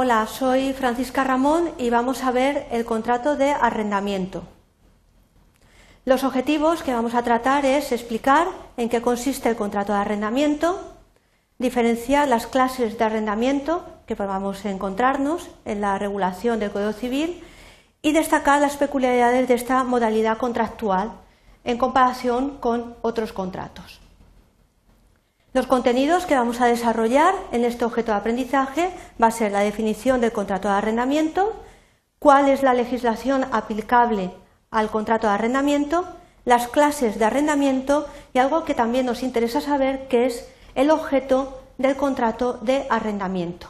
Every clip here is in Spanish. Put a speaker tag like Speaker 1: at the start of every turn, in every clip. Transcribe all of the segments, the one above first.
Speaker 1: Hola, soy Francisca Ramón y vamos a ver el contrato de arrendamiento. Los objetivos que vamos a tratar es explicar en qué consiste el contrato de arrendamiento, diferenciar las clases de arrendamiento que podamos encontrarnos en la regulación del Código Civil y destacar las peculiaridades de esta modalidad contractual en comparación con otros contratos. Los contenidos que vamos a desarrollar en este objeto de aprendizaje va a ser la definición del contrato de arrendamiento, cuál es la legislación aplicable al contrato de arrendamiento, las clases de arrendamiento y algo que también nos interesa saber que es el objeto del contrato de arrendamiento.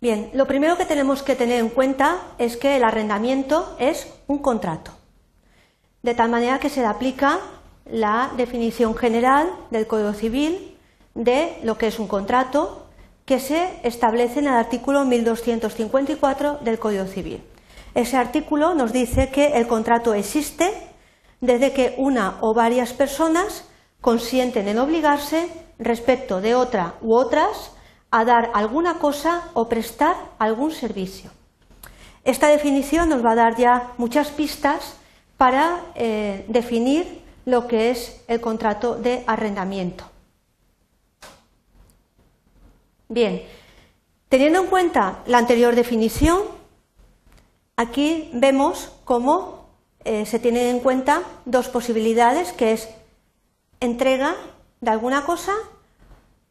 Speaker 1: Bien, lo primero que tenemos que tener en cuenta es que el arrendamiento es un contrato, de tal manera que se le aplica la definición general del Código Civil de lo que es un contrato que se establece en el artículo 1254 del Código Civil. Ese artículo nos dice que el contrato existe desde que una o varias personas consienten en obligarse respecto de otra u otras a dar alguna cosa o prestar algún servicio. Esta definición nos va a dar ya muchas pistas para eh, definir lo que es el contrato de arrendamiento. Bien, teniendo en cuenta la anterior definición, aquí vemos cómo eh, se tienen en cuenta dos posibilidades, que es entrega de alguna cosa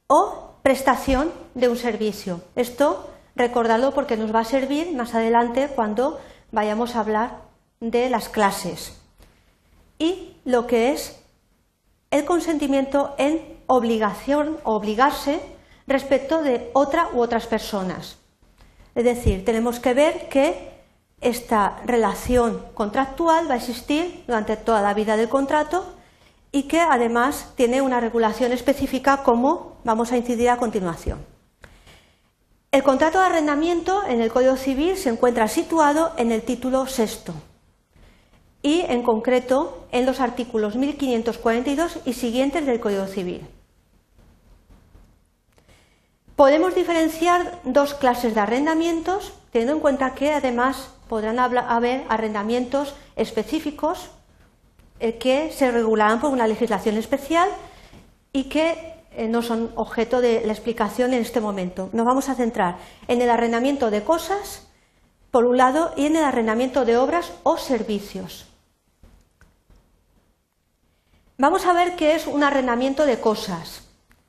Speaker 1: o prestación de un servicio. Esto recordadlo porque nos va a servir más adelante cuando vayamos a hablar de las clases y lo que es el consentimiento en obligación o obligarse respecto de otra u otras personas. Es decir, tenemos que ver que esta relación contractual va a existir durante toda la vida del contrato y que además tiene una regulación específica como vamos a incidir a continuación. El contrato de arrendamiento en el Código Civil se encuentra situado en el título sexto y en concreto en los artículos 1542 y siguientes del Código Civil. Podemos diferenciar dos clases de arrendamientos, teniendo en cuenta que además podrán haber arrendamientos específicos eh, que se regularán por una legislación especial y que eh, no son objeto de la explicación en este momento. Nos vamos a centrar en el arrendamiento de cosas, por un lado, y en el arrendamiento de obras o servicios. Vamos a ver qué es un arrendamiento de cosas.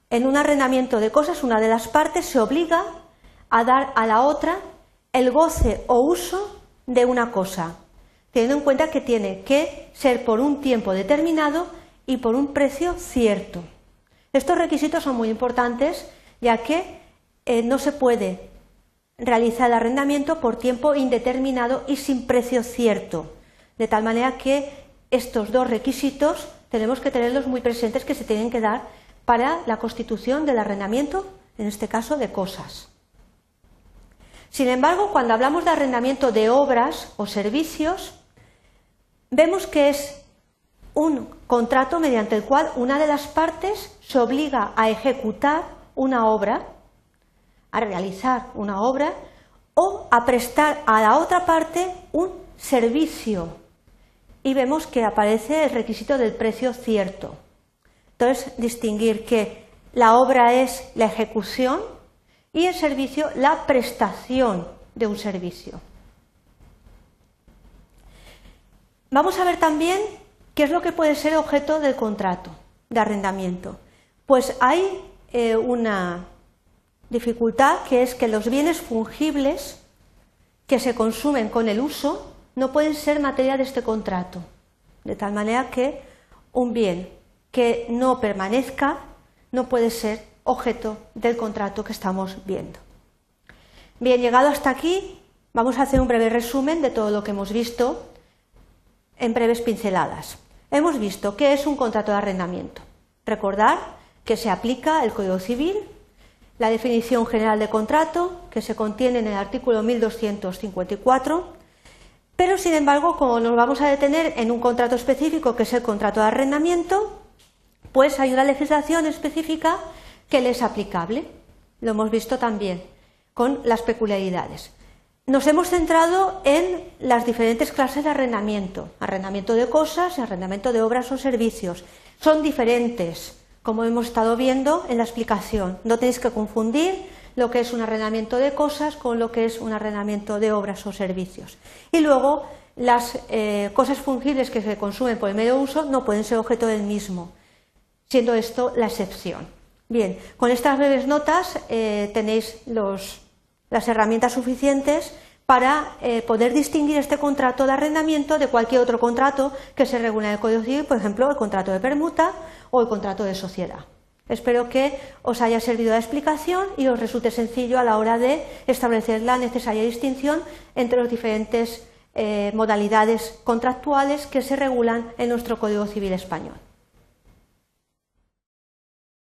Speaker 1: En un arrendamiento de cosas, una de las partes se obliga a dar a la otra el goce o uso de una cosa, teniendo en cuenta que tiene que ser por un tiempo determinado y por un precio cierto. Estos requisitos son muy importantes ya que eh, no se puede realizar el arrendamiento por tiempo indeterminado y sin precio cierto, de tal manera que estos dos requisitos tenemos que tenerlos muy presentes que se tienen que dar para la constitución del arrendamiento, en este caso de cosas. Sin embargo, cuando hablamos de arrendamiento de obras o servicios, vemos que es un contrato mediante el cual una de las partes se obliga a ejecutar una obra, a realizar una obra o a prestar a la otra parte un servicio y vemos que aparece el requisito del precio cierto. Entonces, distinguir que la obra es la ejecución y el servicio la prestación de un servicio. Vamos a ver también qué es lo que puede ser objeto del contrato de arrendamiento. Pues hay eh, una dificultad que es que los bienes fungibles que se consumen con el uso no pueden ser materia de este contrato, de tal manera que un bien que no permanezca no puede ser objeto del contrato que estamos viendo. Bien, llegado hasta aquí, vamos a hacer un breve resumen de todo lo que hemos visto en breves pinceladas. Hemos visto qué es un contrato de arrendamiento. Recordar que se aplica el Código Civil, la definición general de contrato, que se contiene en el artículo 1254, pero, sin embargo, como nos vamos a detener en un contrato específico, que es el contrato de arrendamiento, pues hay una legislación específica que le es aplicable. lo hemos visto también, con las peculiaridades. Nos hemos centrado en las diferentes clases de arrendamiento, arrendamiento de cosas arrendamiento de obras o servicios. Son diferentes, como hemos estado viendo en la explicación. No tenéis que confundir lo que es un arrendamiento de cosas con lo que es un arrendamiento de obras o servicios. Y luego, las eh, cosas fungibles que se consumen por el medio uso no pueden ser objeto del mismo, siendo esto la excepción. Bien, con estas breves notas eh, tenéis las herramientas suficientes para eh, poder distinguir este contrato de arrendamiento de cualquier otro contrato que se regule en el Código Civil, por ejemplo, el contrato de permuta o el contrato de sociedad. Espero que os haya servido la explicación y os resulte sencillo a la hora de establecer la necesaria distinción entre las diferentes eh, modalidades contractuales que se regulan en nuestro Código Civil español.